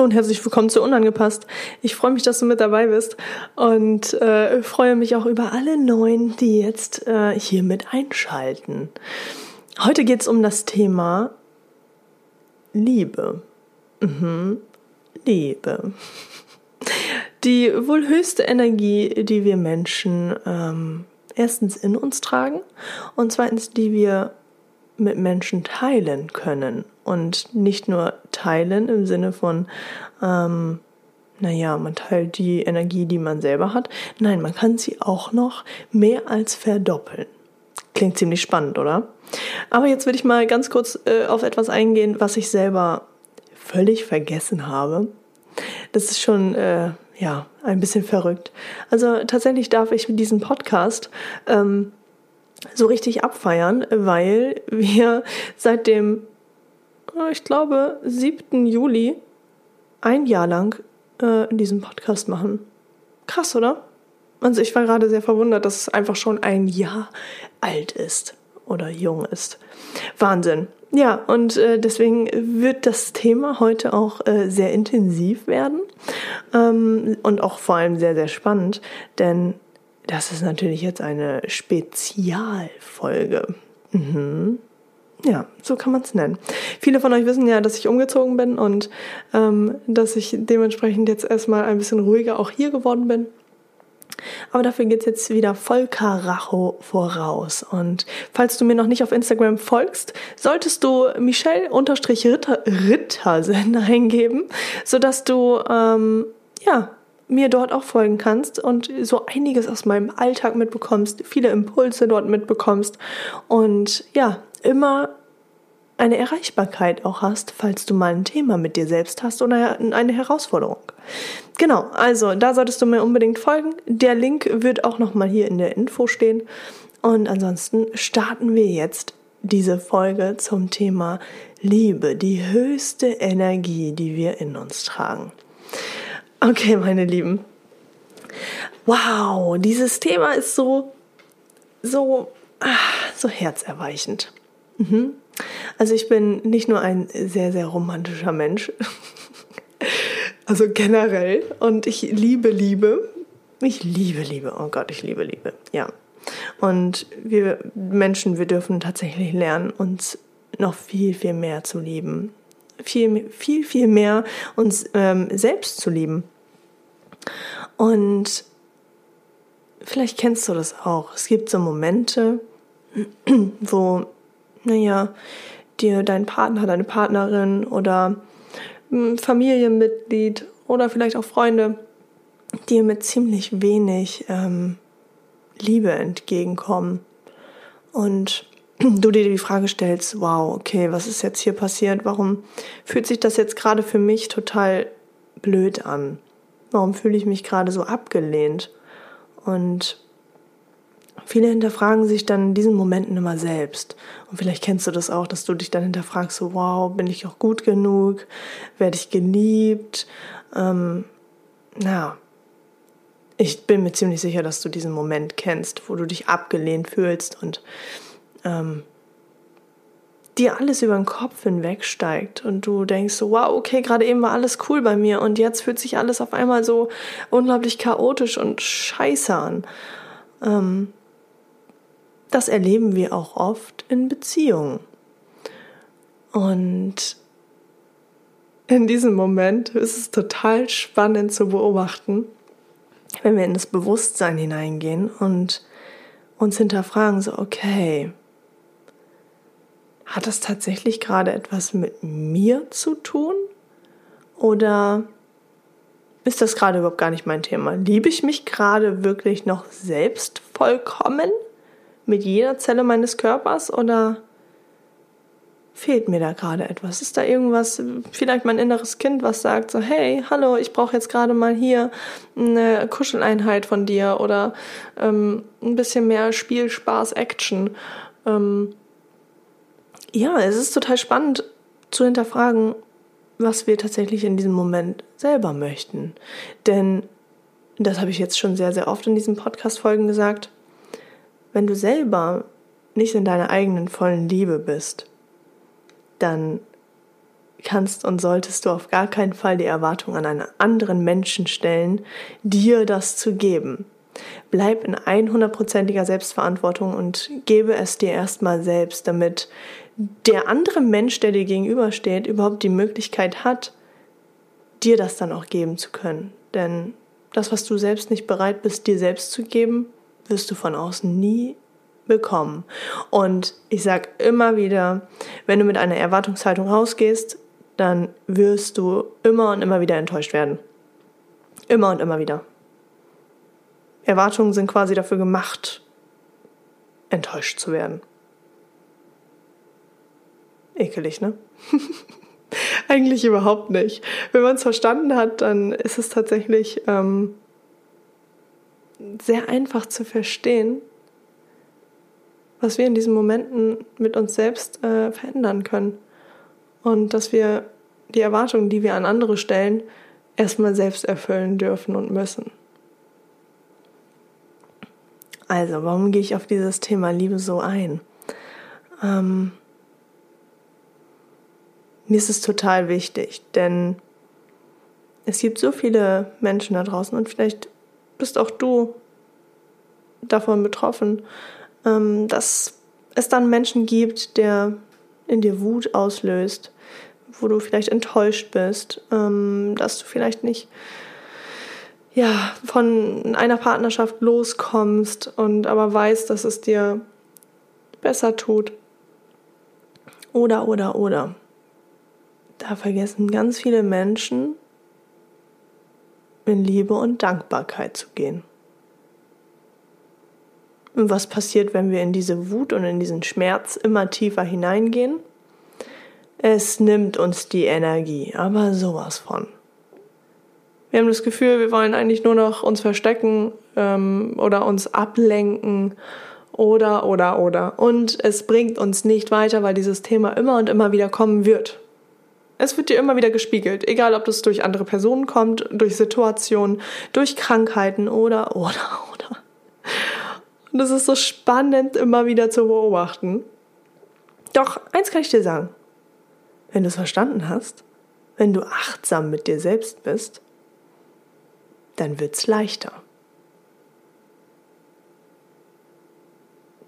Hallo und herzlich willkommen zu Unangepasst. Ich freue mich, dass du mit dabei bist und äh, freue mich auch über alle Neuen, die jetzt äh, hier mit einschalten. Heute geht es um das Thema Liebe. Mhm. Liebe. Die wohl höchste Energie, die wir Menschen ähm, erstens in uns tragen und zweitens, die wir mit Menschen teilen können. Und nicht nur teilen im Sinne von, ähm, naja, man teilt die Energie, die man selber hat. Nein, man kann sie auch noch mehr als verdoppeln. Klingt ziemlich spannend, oder? Aber jetzt will ich mal ganz kurz äh, auf etwas eingehen, was ich selber völlig vergessen habe. Das ist schon, äh, ja, ein bisschen verrückt. Also tatsächlich darf ich mit diesem Podcast ähm, so richtig abfeiern, weil wir seit dem, ich glaube, 7. Juli ein Jahr lang äh, diesen Podcast machen. Krass, oder? Also ich war gerade sehr verwundert, dass es einfach schon ein Jahr alt ist oder jung ist. Wahnsinn. Ja, und äh, deswegen wird das Thema heute auch äh, sehr intensiv werden ähm, und auch vor allem sehr, sehr spannend, denn das ist natürlich jetzt eine Spezialfolge. Mhm. Ja, so kann man es nennen. Viele von euch wissen ja, dass ich umgezogen bin und ähm, dass ich dementsprechend jetzt erstmal ein bisschen ruhiger auch hier geworden bin. Aber dafür geht es jetzt wieder voll Karacho voraus. Und falls du mir noch nicht auf Instagram folgst, solltest du Michelle-Ritter eingeben, sodass du ähm, ja mir dort auch folgen kannst und so einiges aus meinem Alltag mitbekommst, viele Impulse dort mitbekommst und ja, immer eine Erreichbarkeit auch hast, falls du mal ein Thema mit dir selbst hast oder eine Herausforderung. Genau, also da solltest du mir unbedingt folgen. Der Link wird auch nochmal hier in der Info stehen. Und ansonsten starten wir jetzt diese Folge zum Thema Liebe, die höchste Energie, die wir in uns tragen. Okay, meine Lieben. Wow, dieses Thema ist so, so, ach, so herzerweichend. Mhm. Also ich bin nicht nur ein sehr, sehr romantischer Mensch, also generell, und ich liebe Liebe. Ich liebe Liebe, oh Gott, ich liebe Liebe, ja. Und wir Menschen, wir dürfen tatsächlich lernen, uns noch viel, viel mehr zu lieben viel, viel, viel mehr uns ähm, selbst zu lieben. Und vielleicht kennst du das auch. Es gibt so Momente, wo, naja, dir dein Partner, deine Partnerin oder ein Familienmitglied oder vielleicht auch Freunde dir mit ziemlich wenig ähm, Liebe entgegenkommen. Und du dir die Frage stellst, wow, okay, was ist jetzt hier passiert? Warum fühlt sich das jetzt gerade für mich total blöd an? Warum fühle ich mich gerade so abgelehnt? Und viele hinterfragen sich dann in diesen Momenten immer selbst. Und vielleicht kennst du das auch, dass du dich dann hinterfragst, so, wow, bin ich auch gut genug? Werde ich geliebt? Ähm, na, ich bin mir ziemlich sicher, dass du diesen Moment kennst, wo du dich abgelehnt fühlst und ähm, dir alles über den Kopf hinwegsteigt und du denkst so, wow, okay, gerade eben war alles cool bei mir und jetzt fühlt sich alles auf einmal so unglaublich chaotisch und scheiße an. Ähm, das erleben wir auch oft in Beziehungen. Und in diesem Moment ist es total spannend zu beobachten, wenn wir in das Bewusstsein hineingehen und uns hinterfragen, so, okay, hat das tatsächlich gerade etwas mit mir zu tun? Oder ist das gerade überhaupt gar nicht mein Thema? Liebe ich mich gerade wirklich noch selbst vollkommen mit jeder Zelle meines Körpers oder fehlt mir da gerade etwas? Ist da irgendwas, vielleicht mein inneres Kind, was sagt so, hey, hallo, ich brauche jetzt gerade mal hier eine Kuscheleinheit von dir oder ähm, ein bisschen mehr Spiel, Spaß, Action. Ähm, ja, es ist total spannend zu hinterfragen, was wir tatsächlich in diesem Moment selber möchten. Denn, das habe ich jetzt schon sehr, sehr oft in diesen Podcast-Folgen gesagt, wenn du selber nicht in deiner eigenen vollen Liebe bist, dann kannst und solltest du auf gar keinen Fall die Erwartung an einen anderen Menschen stellen, dir das zu geben. Bleib in 100%iger Selbstverantwortung und gebe es dir erstmal selbst, damit der andere Mensch, der dir gegenübersteht, überhaupt die Möglichkeit hat, dir das dann auch geben zu können. Denn das, was du selbst nicht bereit bist, dir selbst zu geben, wirst du von außen nie bekommen. Und ich sage immer wieder, wenn du mit einer Erwartungshaltung rausgehst, dann wirst du immer und immer wieder enttäuscht werden. Immer und immer wieder. Erwartungen sind quasi dafür gemacht, enttäuscht zu werden. Ekelig, ne? Eigentlich überhaupt nicht. Wenn man es verstanden hat, dann ist es tatsächlich ähm, sehr einfach zu verstehen, was wir in diesen Momenten mit uns selbst äh, verändern können. Und dass wir die Erwartungen, die wir an andere stellen, erstmal selbst erfüllen dürfen und müssen. Also, warum gehe ich auf dieses Thema Liebe so ein? Ähm, mir ist es total wichtig, denn es gibt so viele Menschen da draußen und vielleicht bist auch du davon betroffen, ähm, dass es dann Menschen gibt, der in dir Wut auslöst, wo du vielleicht enttäuscht bist, ähm, dass du vielleicht nicht ja, von einer Partnerschaft loskommst und aber weißt, dass es dir besser tut. Oder, oder, oder. Da vergessen ganz viele Menschen, in Liebe und Dankbarkeit zu gehen. Und was passiert, wenn wir in diese Wut und in diesen Schmerz immer tiefer hineingehen? Es nimmt uns die Energie, aber sowas von. Wir haben das Gefühl, wir wollen eigentlich nur noch uns verstecken ähm, oder uns ablenken oder, oder, oder. Und es bringt uns nicht weiter, weil dieses Thema immer und immer wieder kommen wird. Es wird dir immer wieder gespiegelt, egal ob das durch andere Personen kommt, durch Situationen, durch Krankheiten oder, oder, oder. Und es ist so spannend, immer wieder zu beobachten. Doch eins kann ich dir sagen. Wenn du es verstanden hast, wenn du achtsam mit dir selbst bist, dann wird es leichter.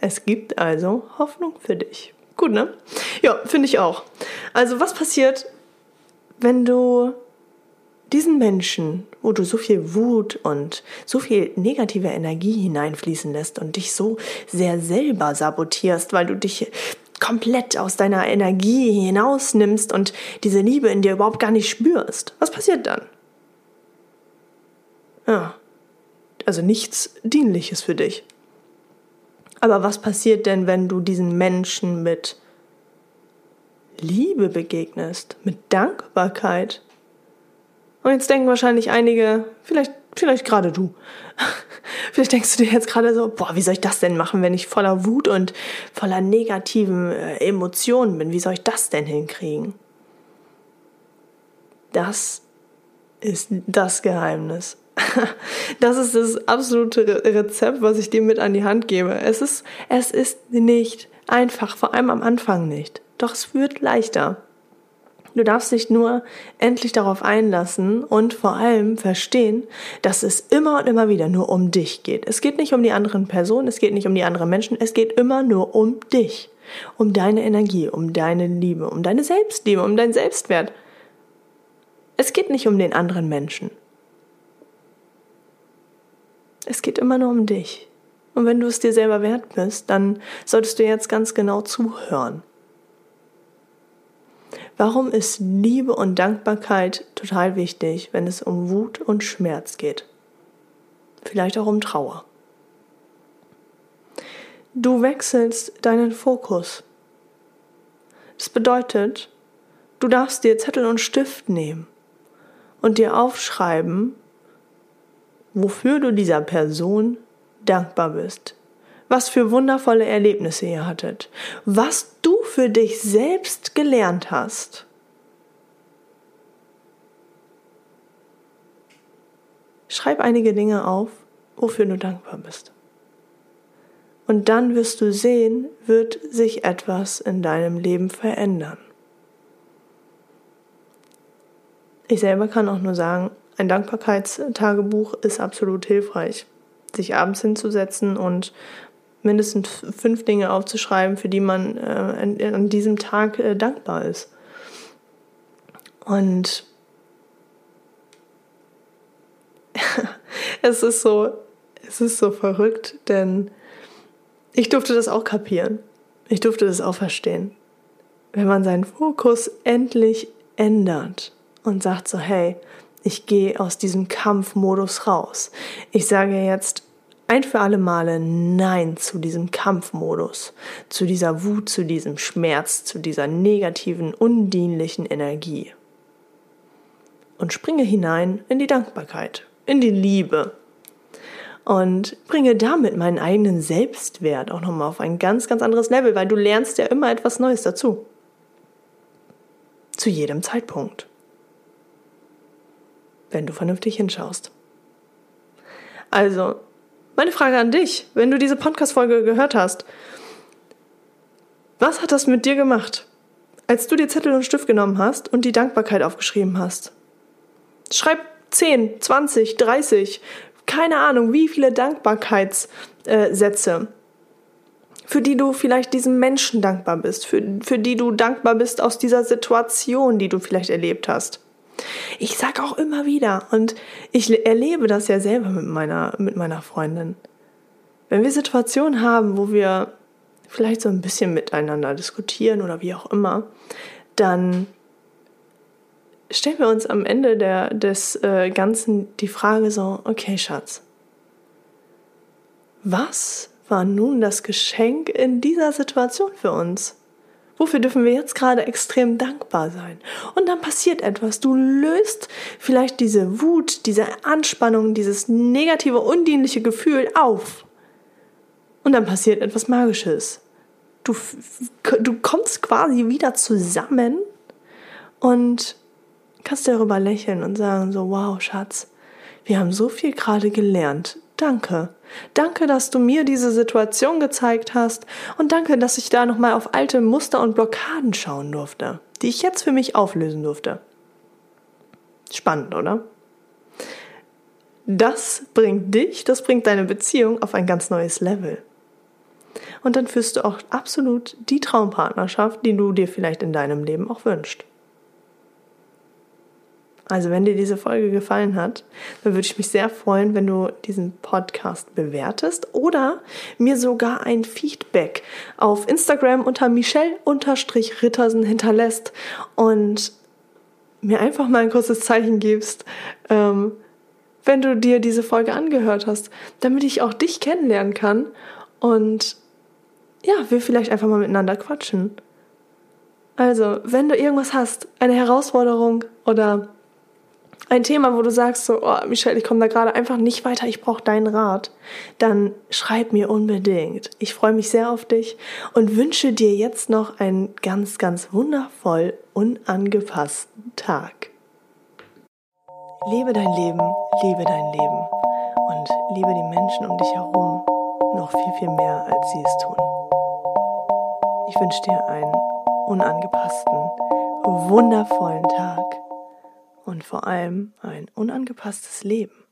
Es gibt also Hoffnung für dich. Gut, ne? Ja, finde ich auch. Also, was passiert, wenn du diesen Menschen, wo du so viel Wut und so viel negative Energie hineinfließen lässt und dich so sehr selber sabotierst, weil du dich komplett aus deiner Energie hinausnimmst und diese Liebe in dir überhaupt gar nicht spürst, was passiert dann? Ja, also nichts Dienliches für dich. Aber was passiert denn, wenn du diesen Menschen mit Liebe begegnest, mit Dankbarkeit, und jetzt denken wahrscheinlich einige, vielleicht, vielleicht gerade du, vielleicht denkst du dir jetzt gerade so, boah, wie soll ich das denn machen, wenn ich voller Wut und voller negativen äh, Emotionen bin? Wie soll ich das denn hinkriegen? Das ist das Geheimnis. Das ist das absolute Rezept, was ich dir mit an die Hand gebe. Es ist, es ist nicht einfach, vor allem am Anfang nicht. Doch es wird leichter. Du darfst dich nur endlich darauf einlassen und vor allem verstehen, dass es immer und immer wieder nur um dich geht. Es geht nicht um die anderen Personen, es geht nicht um die anderen Menschen, es geht immer nur um dich, um deine Energie, um deine Liebe, um deine Selbstliebe, um deinen Selbstwert. Es geht nicht um den anderen Menschen. Es geht immer nur um dich. Und wenn du es dir selber wert bist, dann solltest du jetzt ganz genau zuhören. Warum ist Liebe und Dankbarkeit total wichtig, wenn es um Wut und Schmerz geht? Vielleicht auch um Trauer. Du wechselst deinen Fokus. Das bedeutet, du darfst dir Zettel und Stift nehmen und dir aufschreiben, wofür du dieser Person dankbar bist. Was für wundervolle Erlebnisse ihr hattet. Was du für dich selbst gelernt hast. Schreib einige Dinge auf, wofür du dankbar bist. Und dann wirst du sehen, wird sich etwas in deinem Leben verändern. Ich selber kann auch nur sagen, ein Dankbarkeitstagebuch ist absolut hilfreich. Sich abends hinzusetzen und mindestens fünf Dinge aufzuschreiben, für die man äh, an, diesem Tag äh, dankbar ist. Und es ist so, es ist so verrückt, denn ich durfte das auch kapieren. Ich durfte das auch verstehen. Wenn man seinen Fokus endlich ändert und sagt so, hey, ich gehe aus diesem Kampfmodus raus. Ich sage jetzt ein für alle Male Nein zu diesem Kampfmodus, zu dieser Wut, zu diesem Schmerz, zu dieser negativen, undienlichen Energie. Und springe hinein in die Dankbarkeit, in die Liebe. Und bringe damit meinen eigenen Selbstwert auch nochmal auf ein ganz, ganz anderes Level, weil du lernst ja immer etwas Neues dazu. Zu jedem Zeitpunkt wenn du vernünftig hinschaust. Also, meine Frage an dich, wenn du diese Podcast-Folge gehört hast, was hat das mit dir gemacht, als du dir Zettel und Stift genommen hast und die Dankbarkeit aufgeschrieben hast? Schreib 10, 20, 30, keine Ahnung, wie viele Dankbarkeitssätze, für die du vielleicht diesem Menschen dankbar bist, für, für die du dankbar bist aus dieser Situation, die du vielleicht erlebt hast. Ich sage auch immer wieder, und ich erlebe das ja selber mit meiner, mit meiner Freundin. Wenn wir Situationen haben, wo wir vielleicht so ein bisschen miteinander diskutieren oder wie auch immer, dann stellen wir uns am Ende der, des äh, Ganzen die Frage so, okay Schatz, was war nun das Geschenk in dieser Situation für uns? Wofür dürfen wir jetzt gerade extrem dankbar sein? Und dann passiert etwas. Du löst vielleicht diese Wut, diese Anspannung, dieses negative, undienliche Gefühl auf. Und dann passiert etwas Magisches. Du, du kommst quasi wieder zusammen und kannst darüber lächeln und sagen so, wow, Schatz, wir haben so viel gerade gelernt. Danke. Danke, dass du mir diese Situation gezeigt hast und danke, dass ich da nochmal auf alte Muster und Blockaden schauen durfte, die ich jetzt für mich auflösen durfte. Spannend, oder? Das bringt dich, das bringt deine Beziehung auf ein ganz neues Level. Und dann führst du auch absolut die Traumpartnerschaft, die du dir vielleicht in deinem Leben auch wünschst. Also wenn dir diese Folge gefallen hat, dann würde ich mich sehr freuen, wenn du diesen Podcast bewertest oder mir sogar ein Feedback auf Instagram unter Michelle-Rittersen hinterlässt und mir einfach mal ein kurzes Zeichen gibst, ähm, wenn du dir diese Folge angehört hast, damit ich auch dich kennenlernen kann und ja, wir vielleicht einfach mal miteinander quatschen. Also, wenn du irgendwas hast, eine Herausforderung oder ein Thema, wo du sagst so, oh, Michelle, ich komme da gerade einfach nicht weiter, ich brauche deinen Rat, dann schreib mir unbedingt. Ich freue mich sehr auf dich und wünsche dir jetzt noch einen ganz, ganz wundervoll unangepassten Tag. Lebe dein Leben, liebe dein Leben und liebe die Menschen um dich herum noch viel, viel mehr, als sie es tun. Ich wünsche dir einen unangepassten, wundervollen Tag und vor allem ein unangepasstes Leben.